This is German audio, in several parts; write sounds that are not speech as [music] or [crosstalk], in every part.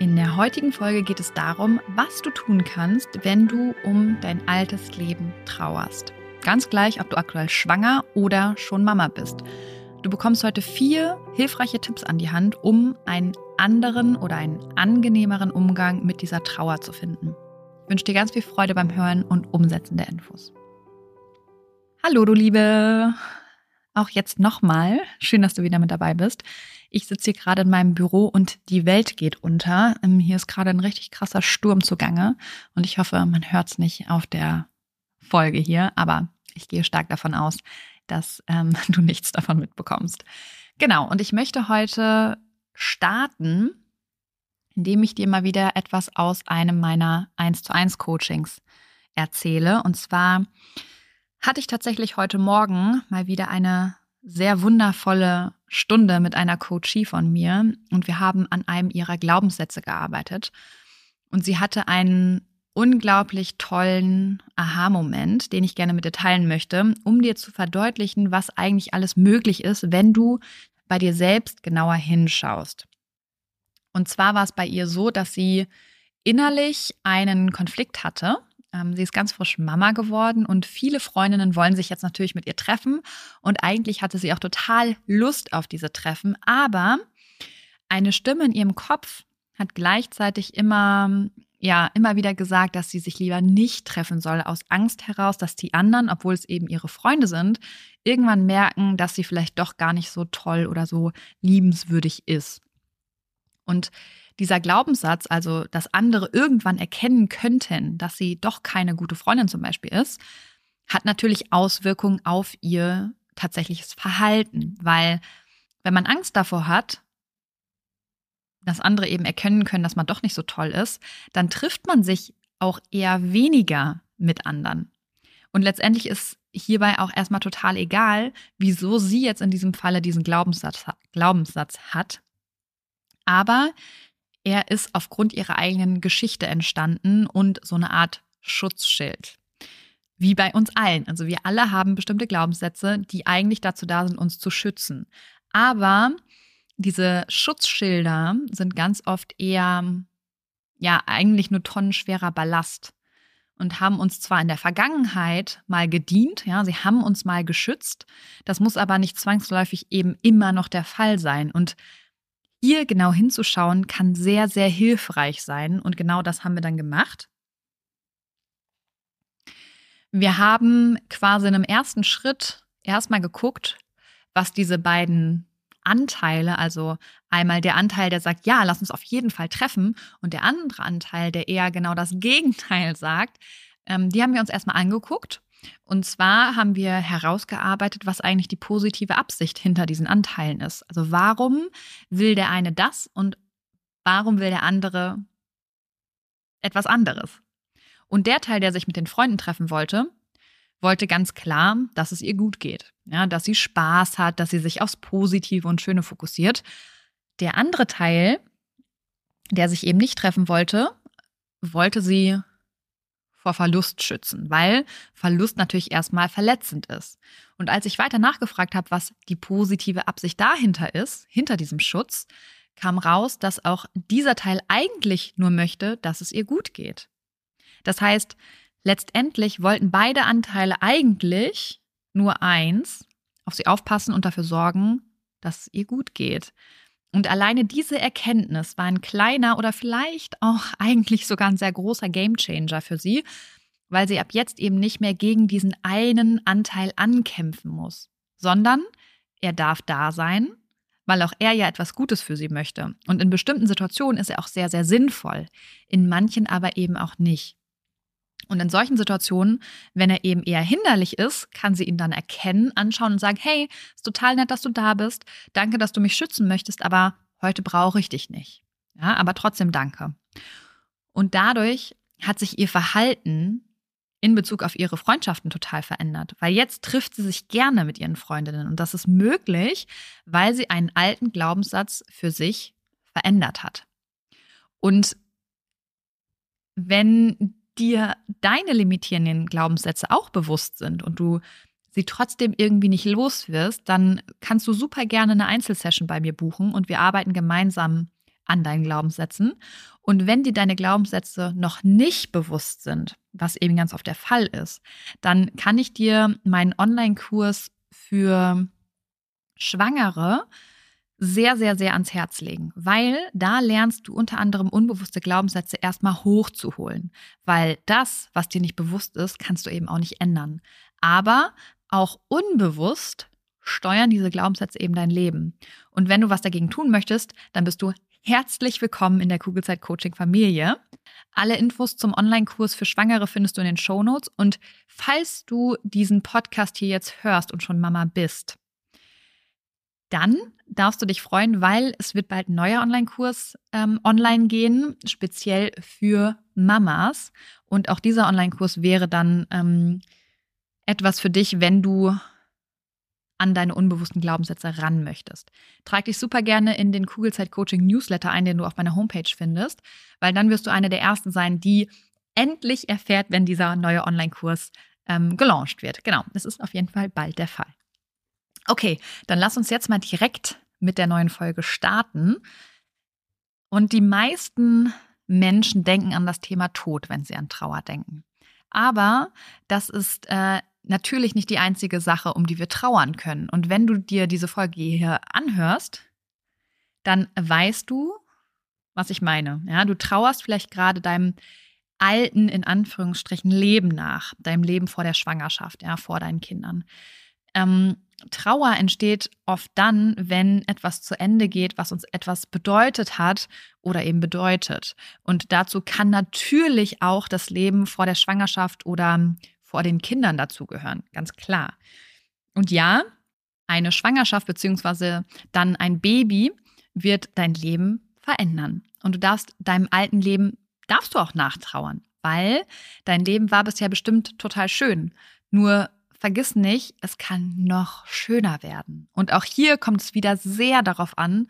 In der heutigen Folge geht es darum, was du tun kannst, wenn du um dein altes Leben trauerst. Ganz gleich, ob du aktuell schwanger oder schon Mama bist. Du bekommst heute vier hilfreiche Tipps an die Hand, um einen anderen oder einen angenehmeren Umgang mit dieser Trauer zu finden. Ich wünsche dir ganz viel Freude beim Hören und Umsetzen der Infos. Hallo, du Liebe! Auch jetzt nochmal. Schön, dass du wieder mit dabei bist. Ich sitze hier gerade in meinem Büro und die Welt geht unter. Ähm, hier ist gerade ein richtig krasser Sturm zugange und ich hoffe, man hört es nicht auf der Folge hier, aber ich gehe stark davon aus, dass ähm, [laughs] du nichts davon mitbekommst. Genau, und ich möchte heute starten, indem ich dir mal wieder etwas aus einem meiner 1 zu 1 Coachings erzähle. Und zwar hatte ich tatsächlich heute Morgen mal wieder eine sehr wundervolle Stunde mit einer Coachie von mir und wir haben an einem ihrer Glaubenssätze gearbeitet. Und sie hatte einen unglaublich tollen Aha-Moment, den ich gerne mit dir teilen möchte, um dir zu verdeutlichen, was eigentlich alles möglich ist, wenn du bei dir selbst genauer hinschaust. Und zwar war es bei ihr so, dass sie innerlich einen Konflikt hatte sie ist ganz frisch Mama geworden und viele Freundinnen wollen sich jetzt natürlich mit ihr treffen. Und eigentlich hatte sie auch total Lust auf diese Treffen. Aber eine Stimme in ihrem Kopf hat gleichzeitig immer, ja, immer wieder gesagt, dass sie sich lieber nicht treffen soll, aus Angst heraus, dass die anderen, obwohl es eben ihre Freunde sind, irgendwann merken, dass sie vielleicht doch gar nicht so toll oder so liebenswürdig ist. Und dieser Glaubenssatz, also dass andere irgendwann erkennen könnten, dass sie doch keine gute Freundin zum Beispiel ist, hat natürlich Auswirkungen auf ihr tatsächliches Verhalten, weil wenn man Angst davor hat, dass andere eben erkennen können, dass man doch nicht so toll ist, dann trifft man sich auch eher weniger mit anderen. Und letztendlich ist hierbei auch erstmal total egal, wieso sie jetzt in diesem Falle diesen Glaubenssatz, Glaubenssatz hat. Aber er ist aufgrund ihrer eigenen Geschichte entstanden und so eine Art Schutzschild. Wie bei uns allen. Also wir alle haben bestimmte Glaubenssätze, die eigentlich dazu da sind, uns zu schützen. Aber diese Schutzschilder sind ganz oft eher, ja, eigentlich nur tonnenschwerer Ballast und haben uns zwar in der Vergangenheit mal gedient, ja, sie haben uns mal geschützt, das muss aber nicht zwangsläufig eben immer noch der Fall sein. Und hier genau hinzuschauen kann sehr, sehr hilfreich sein. Und genau das haben wir dann gemacht. Wir haben quasi in einem ersten Schritt erstmal geguckt, was diese beiden Anteile, also einmal der Anteil, der sagt, ja, lass uns auf jeden Fall treffen, und der andere Anteil, der eher genau das Gegenteil sagt, ähm, die haben wir uns erstmal angeguckt. Und zwar haben wir herausgearbeitet, was eigentlich die positive Absicht hinter diesen Anteilen ist. Also warum will der eine das und warum will der andere etwas anderes? Und der Teil, der sich mit den Freunden treffen wollte, wollte ganz klar, dass es ihr gut geht, ja, dass sie Spaß hat, dass sie sich aufs Positive und Schöne fokussiert. Der andere Teil, der sich eben nicht treffen wollte, wollte sie vor Verlust schützen, weil Verlust natürlich erstmal verletzend ist. Und als ich weiter nachgefragt habe, was die positive Absicht dahinter ist, hinter diesem Schutz, kam raus, dass auch dieser Teil eigentlich nur möchte, dass es ihr gut geht. Das heißt, Letztendlich wollten beide Anteile eigentlich nur eins, auf sie aufpassen und dafür sorgen, dass es ihr gut geht. Und alleine diese Erkenntnis war ein kleiner oder vielleicht auch [laughs] eigentlich sogar ein sehr großer Gamechanger für sie, weil sie ab jetzt eben nicht mehr gegen diesen einen Anteil ankämpfen muss, sondern er darf da sein, weil auch er ja etwas Gutes für sie möchte. Und in bestimmten Situationen ist er auch sehr, sehr sinnvoll, in manchen aber eben auch nicht. Und in solchen Situationen, wenn er eben eher hinderlich ist, kann sie ihn dann erkennen, anschauen und sagen, hey, ist total nett, dass du da bist. Danke, dass du mich schützen möchtest, aber heute brauche ich dich nicht. Ja, aber trotzdem danke. Und dadurch hat sich ihr Verhalten in Bezug auf ihre Freundschaften total verändert, weil jetzt trifft sie sich gerne mit ihren Freundinnen und das ist möglich, weil sie einen alten Glaubenssatz für sich verändert hat. Und wenn dir deine limitierenden Glaubenssätze auch bewusst sind und du sie trotzdem irgendwie nicht los wirst, dann kannst du super gerne eine Einzelsession bei mir buchen und wir arbeiten gemeinsam an deinen Glaubenssätzen. Und wenn dir deine Glaubenssätze noch nicht bewusst sind, was eben ganz oft der Fall ist, dann kann ich dir meinen Online-Kurs für Schwangere sehr, sehr, sehr ans Herz legen, weil da lernst du unter anderem unbewusste Glaubenssätze erstmal hochzuholen, weil das, was dir nicht bewusst ist, kannst du eben auch nicht ändern. Aber auch unbewusst steuern diese Glaubenssätze eben dein Leben. Und wenn du was dagegen tun möchtest, dann bist du herzlich willkommen in der Kugelzeit Coaching Familie. Alle Infos zum Online-Kurs für Schwangere findest du in den Show Notes. Und falls du diesen Podcast hier jetzt hörst und schon Mama bist, dann darfst du dich freuen, weil es wird bald ein neuer Online-Kurs ähm, online gehen, speziell für Mamas. Und auch dieser Online-Kurs wäre dann ähm, etwas für dich, wenn du an deine unbewussten Glaubenssätze ran möchtest. Trag dich super gerne in den Kugelzeit Coaching Newsletter ein, den du auf meiner Homepage findest, weil dann wirst du eine der ersten sein, die endlich erfährt, wenn dieser neue Online-Kurs ähm, gelauncht wird. Genau, es ist auf jeden Fall bald der Fall. Okay, dann lass uns jetzt mal direkt mit der neuen Folge starten. Und die meisten Menschen denken an das Thema Tod, wenn sie an Trauer denken. Aber das ist äh, natürlich nicht die einzige Sache, um die wir trauern können. Und wenn du dir diese Folge hier anhörst, dann weißt du, was ich meine. Ja, du trauerst vielleicht gerade deinem alten, in Anführungsstrichen, Leben nach, deinem Leben vor der Schwangerschaft, ja, vor deinen Kindern. Ähm, Trauer entsteht oft dann, wenn etwas zu Ende geht, was uns etwas bedeutet hat oder eben bedeutet. Und dazu kann natürlich auch das Leben vor der Schwangerschaft oder vor den Kindern dazugehören, ganz klar. Und ja, eine Schwangerschaft beziehungsweise dann ein Baby wird dein Leben verändern. Und du darfst deinem alten Leben, darfst du auch nachtrauern. weil dein Leben war bisher bestimmt total schön. Nur vergiss nicht, es kann noch schöner werden. Und auch hier kommt es wieder sehr darauf an,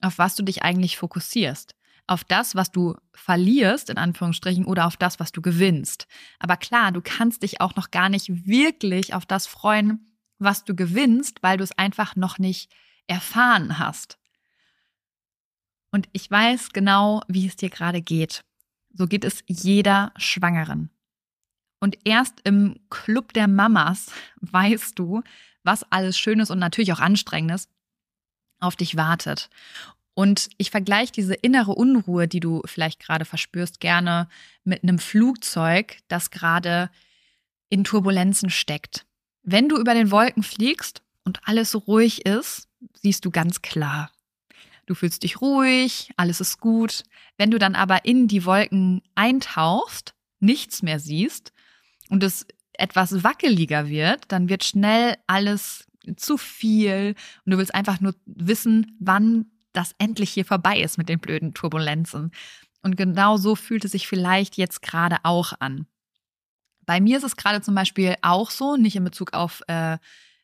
auf was du dich eigentlich fokussierst. Auf das, was du verlierst, in Anführungsstrichen, oder auf das, was du gewinnst. Aber klar, du kannst dich auch noch gar nicht wirklich auf das freuen, was du gewinnst, weil du es einfach noch nicht erfahren hast. Und ich weiß genau, wie es dir gerade geht. So geht es jeder Schwangeren. Und erst im Club der Mamas weißt du, was alles Schönes und natürlich auch Anstrengendes auf dich wartet. Und ich vergleiche diese innere Unruhe, die du vielleicht gerade verspürst, gerne mit einem Flugzeug, das gerade in Turbulenzen steckt. Wenn du über den Wolken fliegst und alles ruhig ist, siehst du ganz klar. Du fühlst dich ruhig, alles ist gut. Wenn du dann aber in die Wolken eintauchst, nichts mehr siehst und es etwas wackeliger wird, dann wird schnell alles zu viel und du willst einfach nur wissen, wann das endlich hier vorbei ist mit den blöden Turbulenzen. Und genau so fühlt es sich vielleicht jetzt gerade auch an. Bei mir ist es gerade zum Beispiel auch so, nicht in Bezug auf äh,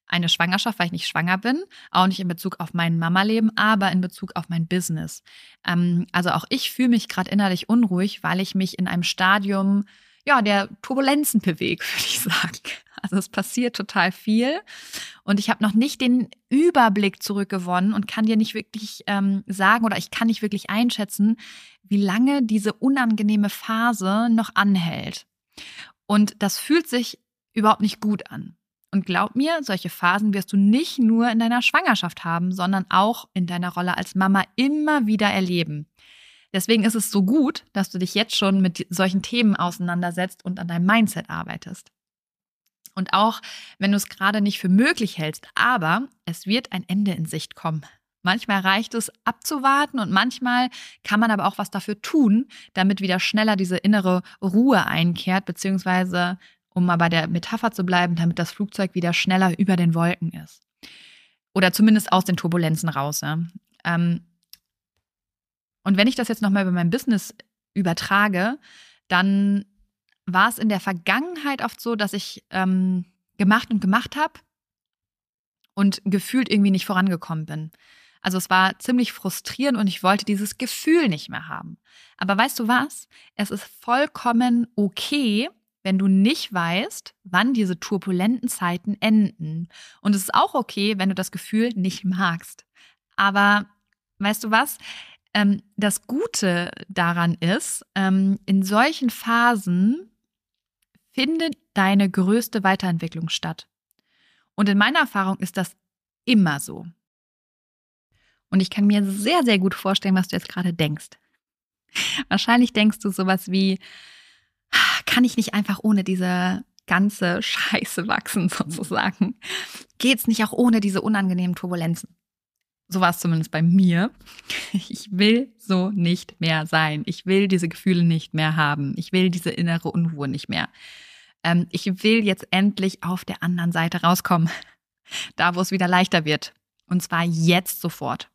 eine Schwangerschaft, weil ich nicht schwanger bin, auch nicht in Bezug auf mein Mama-Leben, aber in Bezug auf mein Business. Ähm, also auch ich fühle mich gerade innerlich unruhig, weil ich mich in einem Stadium ja, der Turbulenzen bewege, [laughs] würde ich sagen. Also es passiert total viel und ich habe noch nicht den Überblick zurückgewonnen und kann dir nicht wirklich ähm, sagen oder ich kann nicht wirklich einschätzen, wie lange diese unangenehme Phase noch anhält. Und das fühlt sich überhaupt nicht gut an. Und glaub mir, solche Phasen wirst du nicht nur in deiner Schwangerschaft haben, sondern auch in deiner Rolle als Mama immer wieder erleben. Deswegen ist es so gut, dass du dich jetzt schon mit solchen Themen auseinandersetzt und an deinem Mindset arbeitest. Und auch wenn du es gerade nicht für möglich hältst, aber es wird ein Ende in Sicht kommen. Manchmal reicht es abzuwarten und manchmal kann man aber auch was dafür tun, damit wieder schneller diese innere Ruhe einkehrt, beziehungsweise, um mal bei der Metapher zu bleiben, damit das Flugzeug wieder schneller über den Wolken ist. Oder zumindest aus den Turbulenzen raus. Ja. Ähm, und wenn ich das jetzt nochmal über mein Business übertrage, dann war es in der Vergangenheit oft so, dass ich ähm, gemacht und gemacht habe und gefühlt irgendwie nicht vorangekommen bin. Also es war ziemlich frustrierend und ich wollte dieses Gefühl nicht mehr haben. Aber weißt du was? Es ist vollkommen okay, wenn du nicht weißt, wann diese turbulenten Zeiten enden. Und es ist auch okay, wenn du das Gefühl nicht magst. Aber weißt du was? Ähm, das Gute daran ist, ähm, in solchen Phasen findet deine größte Weiterentwicklung statt. Und in meiner Erfahrung ist das immer so. Und ich kann mir sehr, sehr gut vorstellen, was du jetzt gerade denkst. Wahrscheinlich denkst du sowas wie, kann ich nicht einfach ohne diese ganze Scheiße wachsen, [laughs] sozusagen? Geht's nicht auch ohne diese unangenehmen Turbulenzen? So war es zumindest bei mir. Ich will so nicht mehr sein. Ich will diese Gefühle nicht mehr haben. Ich will diese innere Unruhe nicht mehr. Ähm, ich will jetzt endlich auf der anderen Seite rauskommen. Da, wo es wieder leichter wird. Und zwar jetzt sofort.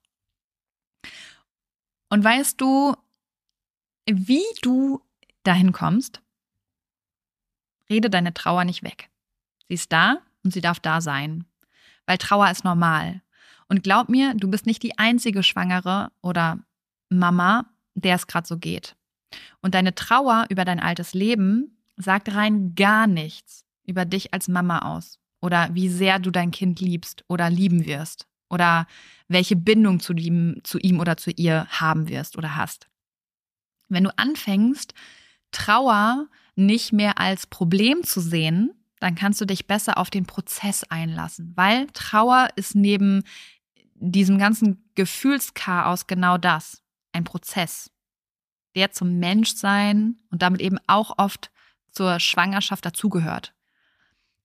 Und weißt du, wie du dahin kommst? Rede deine Trauer nicht weg. Sie ist da und sie darf da sein. Weil Trauer ist normal. Und glaub mir, du bist nicht die einzige Schwangere oder Mama, der es gerade so geht. Und deine Trauer über dein altes Leben sagt rein gar nichts über dich als Mama aus oder wie sehr du dein Kind liebst oder lieben wirst oder welche Bindung zu ihm, zu ihm oder zu ihr haben wirst oder hast. Wenn du anfängst, Trauer nicht mehr als Problem zu sehen, dann kannst du dich besser auf den Prozess einlassen, weil Trauer ist neben diesem ganzen Gefühlschaos genau das, ein Prozess, der zum Menschsein und damit eben auch oft zur Schwangerschaft dazugehört.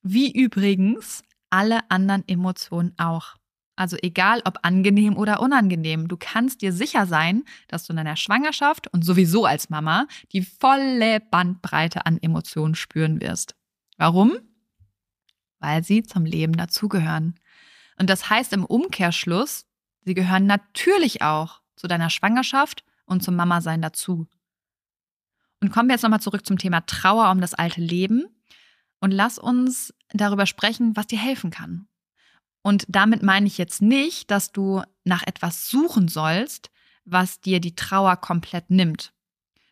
Wie übrigens alle anderen Emotionen auch. Also egal ob angenehm oder unangenehm, du kannst dir sicher sein, dass du in deiner Schwangerschaft und sowieso als Mama die volle Bandbreite an Emotionen spüren wirst. Warum? Weil sie zum Leben dazugehören. Und das heißt im Umkehrschluss, sie gehören natürlich auch zu deiner Schwangerschaft und zum Mama-Sein dazu. Und kommen wir jetzt nochmal zurück zum Thema Trauer um das alte Leben und lass uns darüber sprechen, was dir helfen kann. Und damit meine ich jetzt nicht, dass du nach etwas suchen sollst, was dir die Trauer komplett nimmt.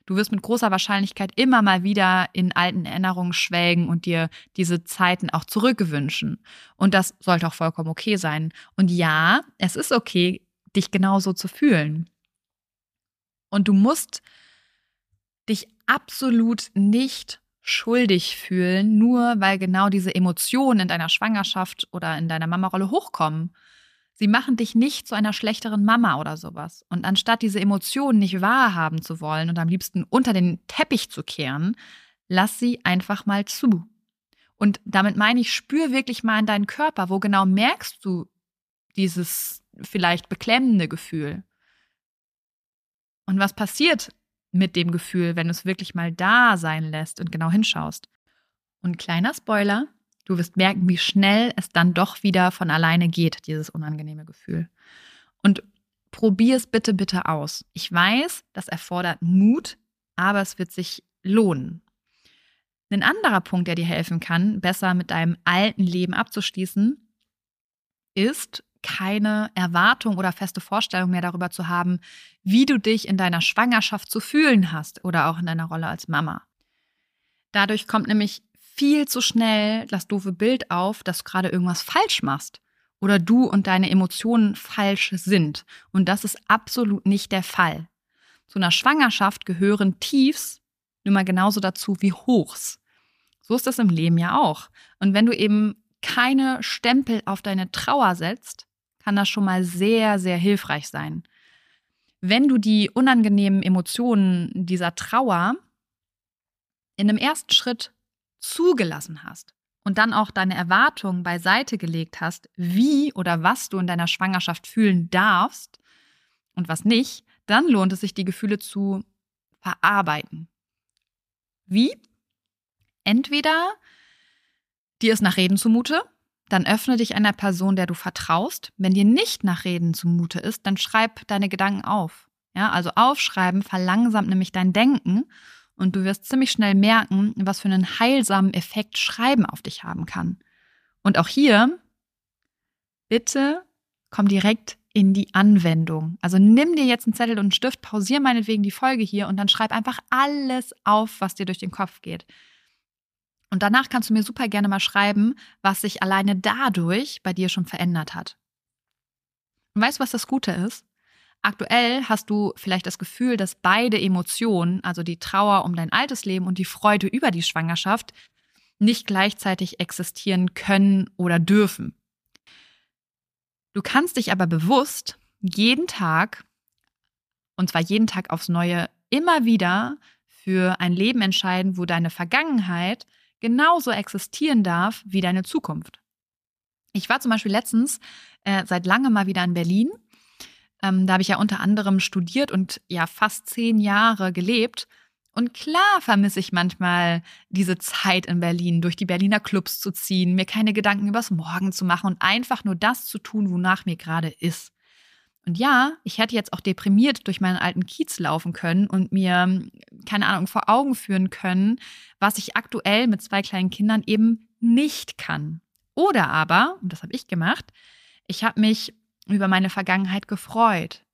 Du wirst mit großer Wahrscheinlichkeit immer mal wieder in alten Erinnerungen schwelgen und dir diese Zeiten auch zurückwünschen. Und das sollte auch vollkommen okay sein. Und ja, es ist okay, dich genauso zu fühlen. Und du musst dich absolut nicht schuldig fühlen, nur weil genau diese Emotionen in deiner Schwangerschaft oder in deiner Mama-Rolle hochkommen. Sie machen dich nicht zu einer schlechteren Mama oder sowas. Und anstatt diese Emotionen nicht wahrhaben zu wollen und am liebsten unter den Teppich zu kehren, lass sie einfach mal zu. Und damit meine ich, spür wirklich mal in deinen Körper, wo genau merkst du dieses vielleicht beklemmende Gefühl. Und was passiert mit dem Gefühl, wenn du es wirklich mal da sein lässt und genau hinschaust? Und kleiner Spoiler, Du wirst merken, wie schnell es dann doch wieder von alleine geht, dieses unangenehme Gefühl. Und probier es bitte, bitte aus. Ich weiß, das erfordert Mut, aber es wird sich lohnen. Ein anderer Punkt, der dir helfen kann, besser mit deinem alten Leben abzuschließen, ist keine Erwartung oder feste Vorstellung mehr darüber zu haben, wie du dich in deiner Schwangerschaft zu fühlen hast oder auch in deiner Rolle als Mama. Dadurch kommt nämlich viel zu schnell das doofe Bild auf, dass du gerade irgendwas falsch machst oder du und deine Emotionen falsch sind. Und das ist absolut nicht der Fall. Zu einer Schwangerschaft gehören Tiefs nun mal genauso dazu wie Hochs. So ist das im Leben ja auch. Und wenn du eben keine Stempel auf deine Trauer setzt, kann das schon mal sehr, sehr hilfreich sein. Wenn du die unangenehmen Emotionen dieser Trauer in einem ersten Schritt zugelassen hast und dann auch deine Erwartungen beiseite gelegt hast, wie oder was du in deiner Schwangerschaft fühlen darfst und was nicht, dann lohnt es sich, die Gefühle zu verarbeiten. Wie? Entweder dir ist nach Reden zumute, dann öffne dich einer Person, der du vertraust. Wenn dir nicht nach Reden zumute ist, dann schreib deine Gedanken auf. Ja, also aufschreiben verlangsamt nämlich dein Denken und du wirst ziemlich schnell merken, was für einen heilsamen Effekt Schreiben auf dich haben kann. Und auch hier, bitte komm direkt in die Anwendung. Also nimm dir jetzt einen Zettel und einen Stift, pausier meinetwegen die Folge hier und dann schreib einfach alles auf, was dir durch den Kopf geht. Und danach kannst du mir super gerne mal schreiben, was sich alleine dadurch bei dir schon verändert hat. Und weißt du, was das Gute ist? Aktuell hast du vielleicht das Gefühl, dass beide Emotionen, also die Trauer um dein altes Leben und die Freude über die Schwangerschaft, nicht gleichzeitig existieren können oder dürfen. Du kannst dich aber bewusst jeden Tag, und zwar jeden Tag aufs Neue, immer wieder für ein Leben entscheiden, wo deine Vergangenheit genauso existieren darf wie deine Zukunft. Ich war zum Beispiel letztens äh, seit langem mal wieder in Berlin ähm, da habe ich ja unter anderem studiert und ja fast zehn Jahre gelebt. Und klar vermisse ich manchmal diese Zeit in Berlin, durch die Berliner Clubs zu ziehen, mir keine Gedanken übers Morgen zu machen und einfach nur das zu tun, wonach mir gerade ist. Und ja, ich hätte jetzt auch deprimiert durch meinen alten Kiez laufen können und mir, keine Ahnung, vor Augen führen können, was ich aktuell mit zwei kleinen Kindern eben nicht kann. Oder aber, und das habe ich gemacht, ich habe mich über meine Vergangenheit gefreut,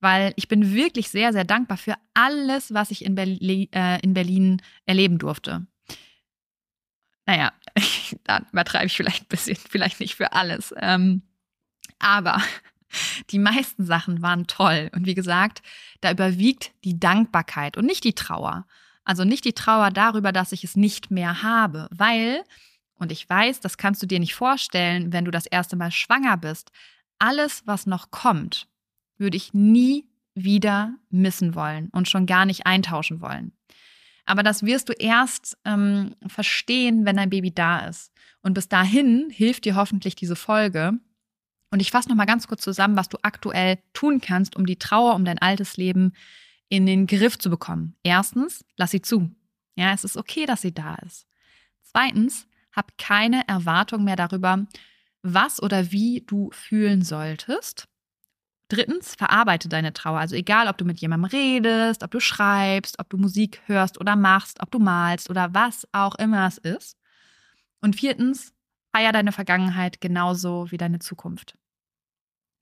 weil ich bin wirklich sehr, sehr dankbar für alles, was ich in, Berli äh, in Berlin erleben durfte. Naja, [laughs] da übertreibe ich vielleicht ein bisschen, vielleicht nicht für alles. Ähm, aber [laughs] die meisten Sachen waren toll. Und wie gesagt, da überwiegt die Dankbarkeit und nicht die Trauer. Also nicht die Trauer darüber, dass ich es nicht mehr habe, weil, und ich weiß, das kannst du dir nicht vorstellen, wenn du das erste Mal schwanger bist, alles, was noch kommt, würde ich nie wieder missen wollen und schon gar nicht eintauschen wollen. Aber das wirst du erst ähm, verstehen, wenn dein Baby da ist. Und bis dahin hilft dir hoffentlich diese Folge. Und ich fasse noch mal ganz kurz zusammen, was du aktuell tun kannst, um die Trauer um dein altes Leben in den Griff zu bekommen. Erstens, lass sie zu. Ja, es ist okay, dass sie da ist. Zweitens, hab keine Erwartung mehr darüber, was oder wie du fühlen solltest. Drittens, verarbeite deine Trauer. Also egal, ob du mit jemandem redest, ob du schreibst, ob du Musik hörst oder machst, ob du malst oder was auch immer es ist. Und viertens, feier deine Vergangenheit genauso wie deine Zukunft.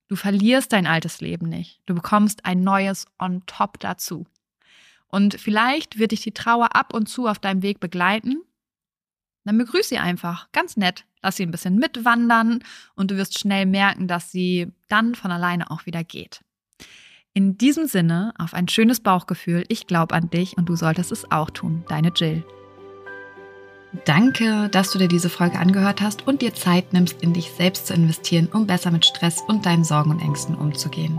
Du verlierst dein altes Leben nicht. Du bekommst ein neues on top dazu. Und vielleicht wird dich die Trauer ab und zu auf deinem Weg begleiten. Dann begrüß sie einfach, ganz nett. Lass sie ein bisschen mitwandern und du wirst schnell merken, dass sie dann von alleine auch wieder geht. In diesem Sinne, auf ein schönes Bauchgefühl, ich glaube an dich und du solltest es auch tun. Deine Jill. Danke, dass du dir diese Folge angehört hast und dir Zeit nimmst, in dich selbst zu investieren, um besser mit Stress und deinen Sorgen und Ängsten umzugehen.